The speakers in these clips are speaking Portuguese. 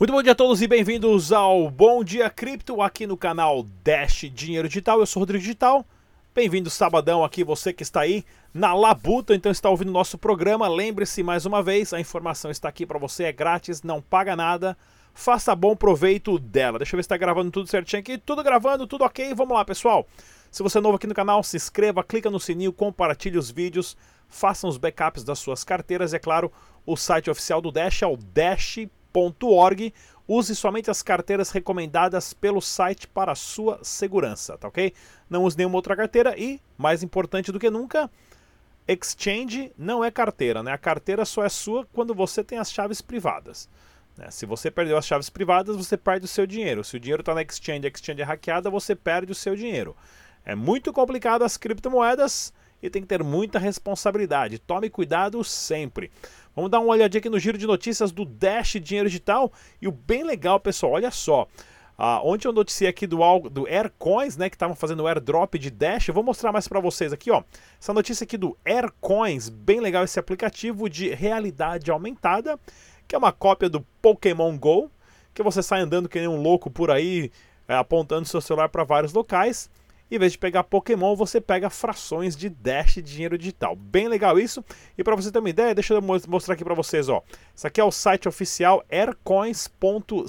Muito bom dia a todos e bem-vindos ao Bom Dia Cripto aqui no canal Dash Dinheiro Digital. Eu sou o Rodrigo Digital. Bem-vindo sabadão aqui, você que está aí na labuta, então está ouvindo nosso programa. Lembre-se mais uma vez, a informação está aqui para você, é grátis, não paga nada. Faça bom proveito dela. Deixa eu ver se está gravando tudo certinho aqui. Tudo gravando, tudo ok. Vamos lá, pessoal. Se você é novo aqui no canal, se inscreva, clica no sininho, compartilhe os vídeos, façam os backups das suas carteiras. E é claro, o site oficial do Dash é o dash.com Use somente as carteiras recomendadas pelo site para sua segurança, tá ok? Não use nenhuma outra carteira e, mais importante do que nunca, exchange não é carteira, né? A carteira só é sua quando você tem as chaves privadas. Né? Se você perdeu as chaves privadas, você perde o seu dinheiro. Se o dinheiro está na exchange, a exchange é hackeada, você perde o seu dinheiro. É muito complicado as criptomoedas e tem que ter muita responsabilidade. Tome cuidado sempre. Vamos dar uma olhadinha aqui no giro de notícias do Dash Dinheiro Digital. E o bem legal, pessoal, olha só. Ah, ontem eu noticiei aqui do, do Aircoins, né, que estavam fazendo o airdrop de Dash. Eu vou mostrar mais para vocês aqui, ó. Essa notícia aqui do Aircoins, bem legal esse aplicativo de realidade aumentada, que é uma cópia do Pokémon Go, que você sai andando que nem um louco por aí, é, apontando seu celular para vários locais. Em vez de pegar Pokémon, você pega frações de Dash de dinheiro digital. Bem legal isso. E para você ter uma ideia, deixa eu mostrar aqui para vocês, ó. Isso aqui é o site oficial aircoins.co.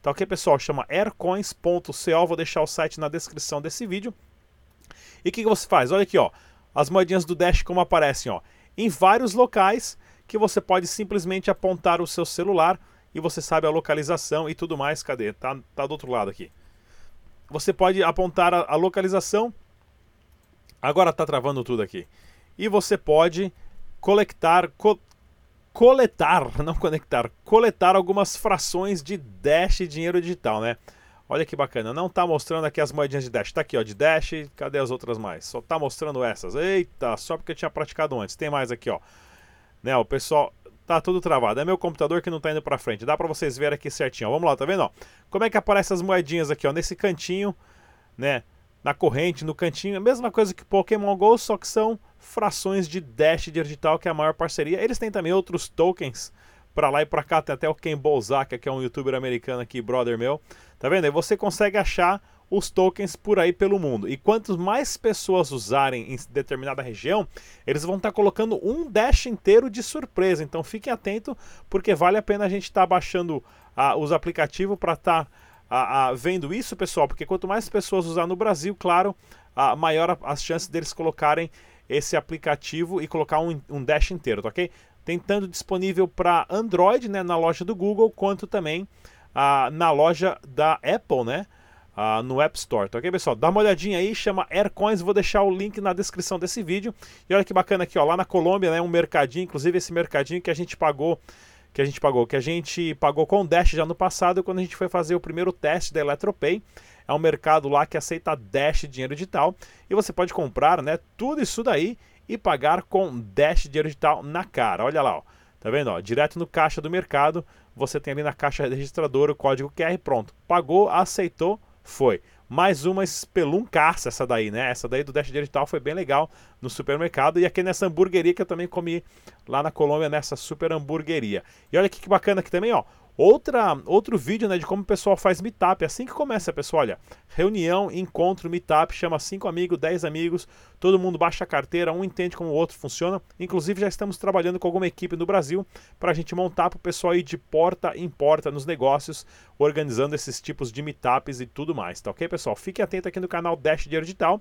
Tá ok, pessoal? Chama aircoins.co. Vou deixar o site na descrição desse vídeo. E o que, que você faz? Olha aqui, ó. As moedinhas do Dash como aparecem, ó. Em vários locais que você pode simplesmente apontar o seu celular e você sabe a localização e tudo mais. Cadê? Tá, tá do outro lado aqui você pode apontar a, a localização. Agora está travando tudo aqui. E você pode coletar, co coletar, não conectar, coletar algumas frações de Dash dinheiro digital, né? Olha que bacana, não está mostrando aqui as moedinhas de Dash. Está aqui, ó, de Dash, cadê as outras mais? Só está mostrando essas. Eita, só porque eu tinha praticado antes. Tem mais aqui, ó. Né, o pessoal, Tá tudo travado. É meu computador que não tá indo para frente. Dá para vocês verem aqui certinho. Ó, vamos lá, tá vendo? Ó? Como é que aparecem as moedinhas aqui, ó? Nesse cantinho, né? Na corrente, no cantinho. A mesma coisa que Pokémon GO, só que são frações de Dash digital, que é a maior parceria. Eles têm também outros tokens para lá e para cá. Tem até o Ken Bolzaka, que é um youtuber americano aqui, brother meu. Tá vendo? Aí você consegue achar os tokens por aí pelo mundo. E quanto mais pessoas usarem em determinada região, eles vão estar tá colocando um dash inteiro de surpresa. Então fiquem atentos, porque vale a pena a gente estar tá baixando ah, os aplicativos para estar tá, ah, ah, vendo isso, pessoal. Porque quanto mais pessoas usar no Brasil, claro, ah, maior as chances deles colocarem esse aplicativo e colocar um, um dash inteiro, tá ok? Tem tanto disponível para Android, né, na loja do Google, quanto também ah, na loja da Apple, né? Uh, no App Store, tá ok, pessoal? Dá uma olhadinha aí, chama Aircoins, vou deixar o link na descrição desse vídeo. E olha que bacana aqui, ó, lá na Colômbia, né, um mercadinho, inclusive esse mercadinho que a gente pagou, que a gente pagou, que a gente pagou com Dash já no passado, quando a gente foi fazer o primeiro teste da Eletropay. É um mercado lá que aceita Dash dinheiro digital e você pode comprar, né, tudo isso daí e pagar com Dash dinheiro digital na cara. Olha lá, ó. Tá vendo? Ó, direto no caixa do mercado, você tem ali na caixa registradora o código QR, pronto. Pagou, aceitou, foi. Mais uma espeluncaça essa daí, né? Essa daí do Dash Digital foi bem legal no supermercado. E aqui nessa hamburgueria que eu também comi lá na Colômbia, nessa super hamburgueria. E olha aqui que bacana aqui também, ó. Outra, outro vídeo né, de como o pessoal faz meetup. Assim que começa, pessoal. Olha, reunião, encontro, meetup, chama 5 amigos, 10 amigos, todo mundo baixa a carteira, um entende como o outro funciona. Inclusive, já estamos trabalhando com alguma equipe no Brasil para a gente montar para o pessoal ir de porta em porta nos negócios, organizando esses tipos de meetups e tudo mais, tá ok, pessoal? Fique atento aqui no canal Dash Dinheiro Digital.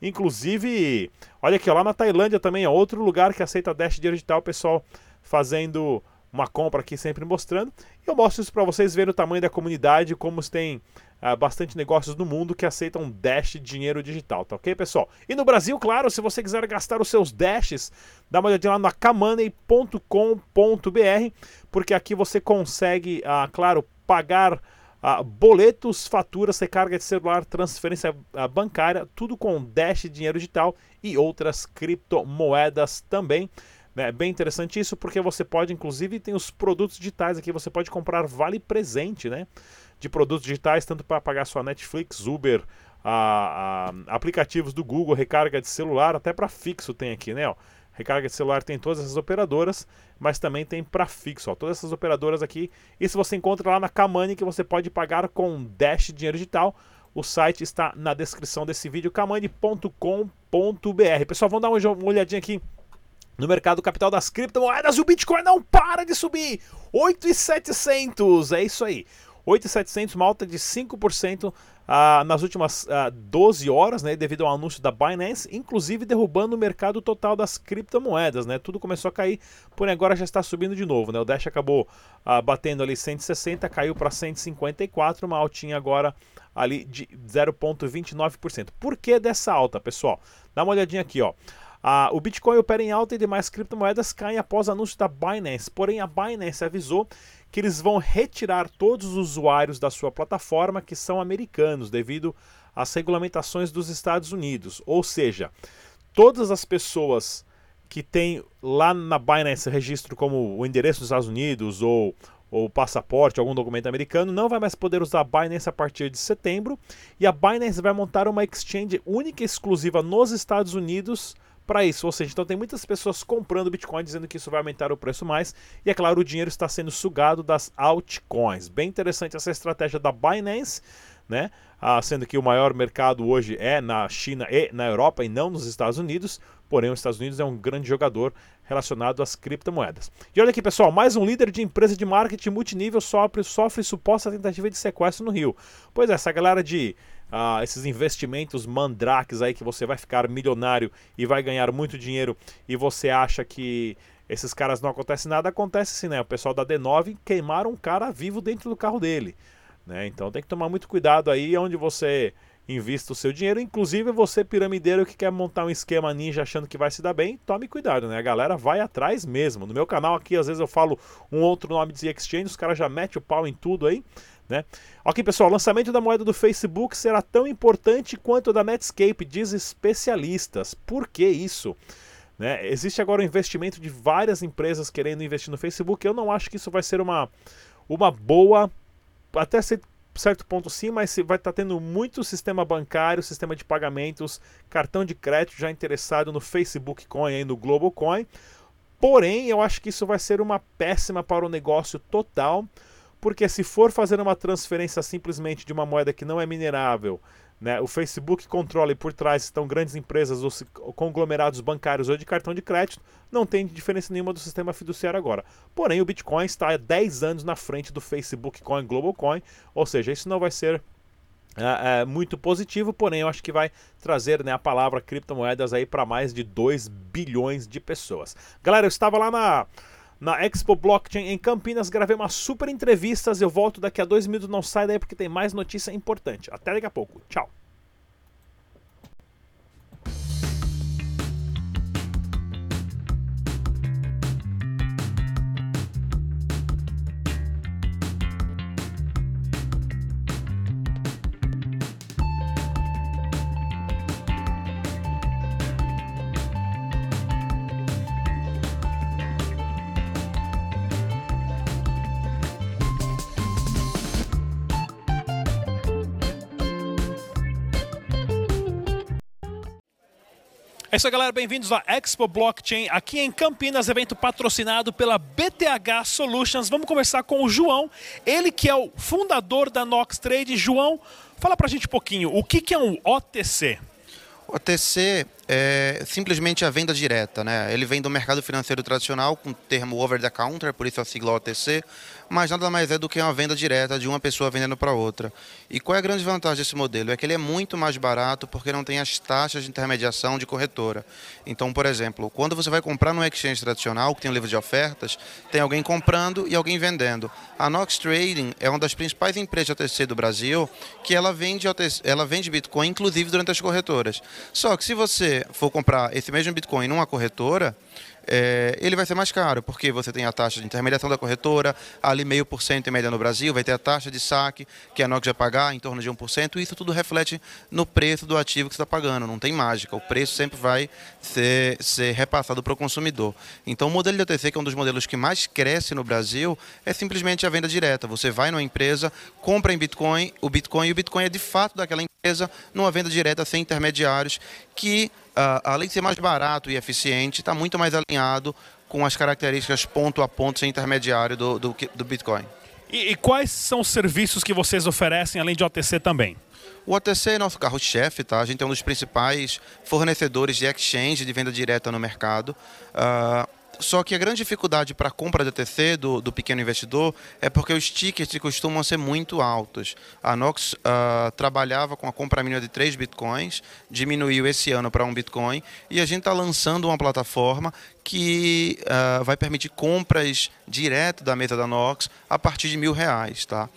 Inclusive, olha aqui, lá na Tailândia também é outro lugar que aceita Dash Dinheiro Digital, pessoal fazendo uma compra aqui sempre mostrando. E eu mostro isso para vocês verem o tamanho da comunidade, como tem uh, bastante negócios no mundo que aceitam Dash dinheiro digital, tá ok, pessoal? E no Brasil, claro, se você quiser gastar os seus Dashes, dá uma olhadinha lá na kamoney.com.br, porque aqui você consegue, uh, claro, pagar uh, boletos, faturas, recarga de celular, transferência uh, bancária, tudo com Dash dinheiro digital e outras criptomoedas também. É bem interessante isso porque você pode, inclusive, tem os produtos digitais aqui, você pode comprar vale presente, né? De produtos digitais, tanto para pagar sua Netflix, Uber, a, a, aplicativos do Google, recarga de celular, até para fixo tem aqui, né? Ó. Recarga de celular tem todas essas operadoras, mas também tem para fixo. Ó, todas essas operadoras aqui. Isso você encontra lá na Kamani que você pode pagar com Dash Dinheiro Digital. O site está na descrição desse vídeo, kamani.com.br. Pessoal, vamos dar uma olhadinha aqui no mercado capital das criptomoedas. O Bitcoin não para de subir. 8,700. É isso aí. 8,700, uma alta de 5% ah, nas últimas ah, 12 horas, né, devido ao anúncio da Binance, inclusive derrubando o mercado total das criptomoedas. Né, tudo começou a cair, porém agora já está subindo de novo. Né, o Dash acabou ah, batendo ali 160, caiu para 154, uma altinha agora ali de 0,29%. Por que dessa alta, pessoal? Dá uma olhadinha aqui, ó. Ah, o Bitcoin opera em alta e demais criptomoedas caem após anúncio da Binance. Porém, a Binance avisou que eles vão retirar todos os usuários da sua plataforma que são americanos, devido às regulamentações dos Estados Unidos. Ou seja, todas as pessoas que têm lá na Binance registro como o endereço dos Estados Unidos ou ou passaporte, algum documento americano, não vai mais poder usar a Binance a partir de setembro. E a Binance vai montar uma exchange única e exclusiva nos Estados Unidos para isso. Ou seja, então tem muitas pessoas comprando Bitcoin dizendo que isso vai aumentar o preço mais. E é claro, o dinheiro está sendo sugado das altcoins. Bem interessante essa estratégia da Binance. Né? Ah, sendo que o maior mercado hoje é na China e na Europa e não nos Estados Unidos, porém os Estados Unidos é um grande jogador relacionado às criptomoedas. E olha aqui pessoal, mais um líder de empresa de marketing multinível sofre, sofre suposta tentativa de sequestro no Rio. Pois é, essa galera de ah, esses investimentos mandrakes aí que você vai ficar milionário e vai ganhar muito dinheiro e você acha que esses caras não acontece nada, acontece sim, né? O pessoal da D9 queimaram um cara vivo dentro do carro dele. Né? Então tem que tomar muito cuidado aí onde você invista o seu dinheiro. Inclusive você piramideiro que quer montar um esquema ninja achando que vai se dar bem, tome cuidado, né? A galera vai atrás mesmo. No meu canal aqui às vezes eu falo um outro nome de exchange, os caras já metem o pau em tudo aí. Né? Ok, pessoal, o lançamento da moeda do Facebook será tão importante quanto o da Netscape, diz especialistas. Por que isso? Né? Existe agora um investimento de várias empresas querendo investir no Facebook. Eu não acho que isso vai ser uma, uma boa. Até certo ponto sim, mas vai estar tá tendo muito sistema bancário, sistema de pagamentos, cartão de crédito já interessado no Facebook Coin e no Global Coin. Porém, eu acho que isso vai ser uma péssima para o negócio total porque se for fazer uma transferência simplesmente de uma moeda que não é minerável, né, o Facebook controla e por trás estão grandes empresas ou conglomerados bancários ou de cartão de crédito, não tem diferença nenhuma do sistema fiduciário agora. Porém, o Bitcoin está há 10 anos na frente do Facebook Coin, Global Coin, ou seja, isso não vai ser é, é, muito positivo, porém eu acho que vai trazer né, a palavra criptomoedas aí para mais de 2 bilhões de pessoas. Galera, eu estava lá na na Expo Blockchain em Campinas. Gravei uma super entrevistas. Eu volto daqui a dois minutos. Não sai daí porque tem mais notícia importante. Até daqui a pouco. Tchau. É isso aí, galera. Bem-vindos à Expo Blockchain aqui em Campinas, evento patrocinado pela BTH Solutions. Vamos conversar com o João, ele que é o fundador da Nox Trade. João, fala pra gente um pouquinho, o que, que é um OTC? OTC é simplesmente a venda direta, né? Ele vem do mercado financeiro tradicional com o termo over the counter, por isso a sigla OTC, mas nada mais é do que uma venda direta de uma pessoa vendendo para outra. E qual é a grande vantagem desse modelo? É que ele é muito mais barato porque não tem as taxas de intermediação de corretora. Então, por exemplo, quando você vai comprar no exchange tradicional, que tem um livro de ofertas, tem alguém comprando e alguém vendendo. A Nox Trading é uma das principais empresas de OTC do Brasil que ela vende, OTC, ela vende Bitcoin, inclusive durante as corretoras. Só que se você for comprar esse mesmo Bitcoin numa corretora, é, ele vai ser mais caro, porque você tem a taxa de intermediação da corretora, ali meio por cento em média no Brasil, vai ter a taxa de saque, que a Nox vai pagar em torno de 1%, e isso tudo reflete no preço do ativo que você está pagando, não tem mágica, o preço sempre vai ser, ser repassado para o consumidor. Então o modelo de OTC, que é um dos modelos que mais cresce no Brasil, é simplesmente a venda direta. Você vai numa empresa, compra em Bitcoin, o Bitcoin, e o Bitcoin é de fato daquela empresa, numa venda direta sem intermediários, que além de ser mais barato e eficiente, está muito mais alinhado com as características ponto a ponto sem intermediário do, do, do Bitcoin. E, e, quais são os serviços que vocês oferecem além de OTC também? O OTC é nosso carro-chefe, tá? A gente é um dos principais fornecedores de exchange de venda direta no mercado. Uh, só que a grande dificuldade para a compra de ATC do, do, pequeno investidor é porque os tickets costumam ser muito altos. A Nox uh, trabalhava com a compra mínima de 3 bitcoins, diminuiu esse ano para 1 bitcoin, e a gente está lançando uma plataforma que uh, vai permitir compras direto da mesa da Nox a partir de mil reais. Tá?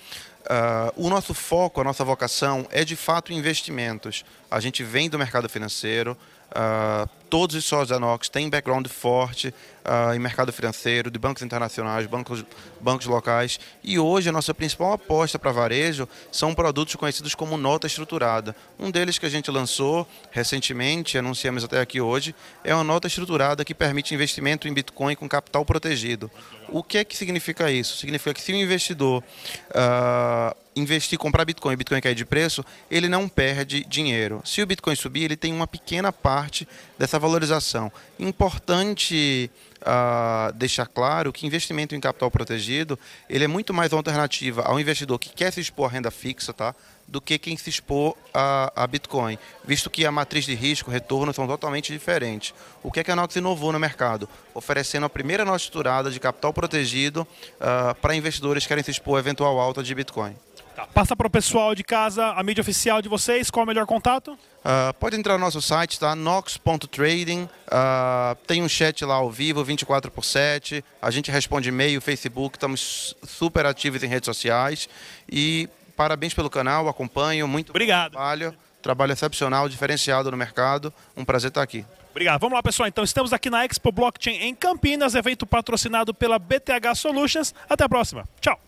Uh, o nosso foco, a nossa vocação é de fato investimentos. A gente vem do mercado financeiro, uh, todos os sócios da Nox têm background forte uh, em mercado financeiro, de bancos internacionais, bancos, bancos locais. E hoje a nossa principal aposta para varejo são produtos conhecidos como nota estruturada. Um deles que a gente lançou recentemente, anunciamos até aqui hoje, é uma nota estruturada que permite investimento em Bitcoin com capital protegido. O que é que significa isso? Significa que se o investidor uh, investir, comprar Bitcoin e Bitcoin cair de preço, ele não perde dinheiro. Se o Bitcoin subir, ele tem uma pequena parte dessa valorização. Importante uh, deixar claro que investimento em capital protegido ele é muito mais uma alternativa ao investidor que quer se expor à renda fixa, tá? do que quem se expor a, a, Bitcoin, visto que a matriz de risco, retorno são totalmente diferentes. O que, é que a Nox inovou no mercado? Oferecendo a primeira nota estruturada de capital protegido uh, para investidores que querem se expor a eventual alta de Bitcoin. Tá. Passa para o pessoal de casa a mídia oficial de vocês, qual é o melhor contato? Uh, pode entrar no nosso site, tá? nox.trading. Uh, tem um chat lá ao vivo, 24 por 7. A gente responde e-mail, Facebook, estamos super ativos em redes sociais. E parabéns pelo canal, acompanho, muito Obrigado. trabalho. Trabalho excepcional, diferenciado no mercado. Um prazer estar aqui. Obrigado. Vamos lá, pessoal. Então, estamos aqui na Expo Blockchain em Campinas, evento patrocinado pela BTH Solutions. Até a próxima. Tchau.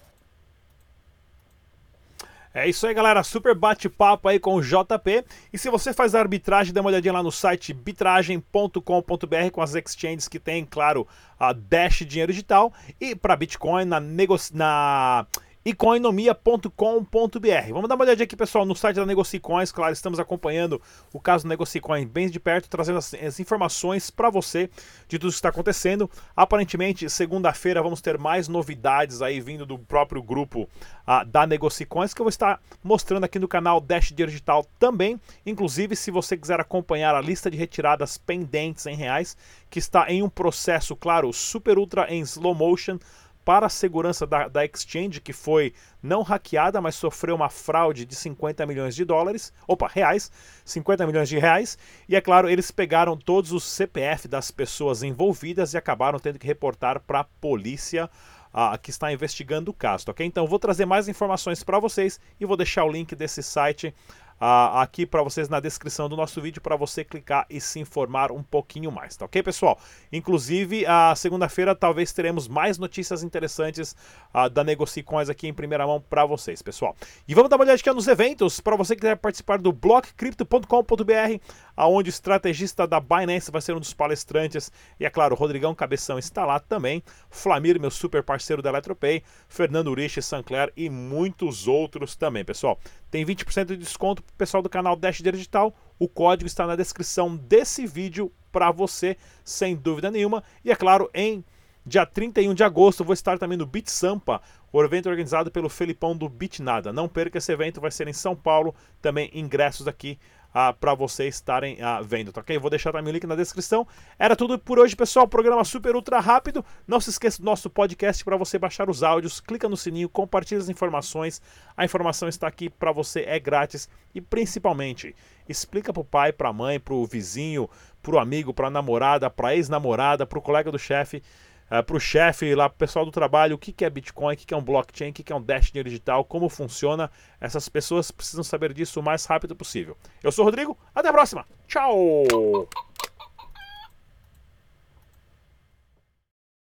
É isso aí, galera. Super bate-papo aí com o JP. E se você faz arbitragem, dá uma olhadinha lá no site bitragem.com.br com as exchanges que tem, claro, a Dash Dinheiro Digital. E para Bitcoin, na, negoci... na economia.com.br. Vamos dar uma olhadinha aqui, pessoal, no site da Negocicoins. Claro, estamos acompanhando o caso do Negocicoin bem de perto, trazendo as, as informações para você de tudo que está acontecendo. Aparentemente, segunda-feira vamos ter mais novidades aí vindo do próprio grupo uh, da Negocicoins que eu vou estar mostrando aqui no canal Dash Digital também. Inclusive, se você quiser acompanhar a lista de retiradas pendentes em reais, que está em um processo, claro, super ultra em slow motion para a segurança da, da exchange, que foi não hackeada, mas sofreu uma fraude de 50 milhões de dólares, opa, reais, 50 milhões de reais, e é claro, eles pegaram todos os CPF das pessoas envolvidas e acabaram tendo que reportar para a polícia uh, que está investigando o caso, ok? Então vou trazer mais informações para vocês e vou deixar o link desse site uh, aqui para vocês na descrição do nosso vídeo para você clicar e se informar um pouquinho mais, tá ok, pessoal? Inclusive, a segunda-feira talvez teremos mais notícias interessantes uh, da Negocicoins aqui em primeira mão para vocês, pessoal. E vamos dar uma olhada aqui nos eventos para você que quiser participar do blockcrypto.com.br, aonde o estrategista da Binance vai ser um dos palestrantes e é claro, o Rodrigão Cabeção está lá também, Flamir, meu super parceiro da Eletropay, Fernando Urich, Sancler e muitos outros também, pessoal. Tem 20% de desconto pessoal do canal Dash Digital. O código está na descrição desse vídeo para você, sem dúvida nenhuma. E é claro, em dia 31 de agosto vou estar também no Beat Sampa, o evento organizado pelo Felipão do Bitnada. Não perca esse evento, vai ser em São Paulo. Também ingressos aqui ah, para vocês estarem ah, vendo, tá ok? Vou deixar também o link na descrição. Era tudo por hoje, pessoal. Programa super ultra rápido. Não se esqueça do nosso podcast para você baixar os áudios. Clica no sininho, compartilha as informações. A informação está aqui para você, é grátis. E principalmente, explica para o pai, para a mãe, para o vizinho, para o amigo, para a namorada, para a ex-namorada, para o colega do chefe uh, é, para o chefe, lá para o pessoal do trabalho, o que, que é Bitcoin, o que, que é um blockchain, o que, que é um Dash dinheiro digital, como funciona. Essas pessoas precisam saber disso o mais rápido possível. Eu sou o Rodrigo, até a próxima. Tchau!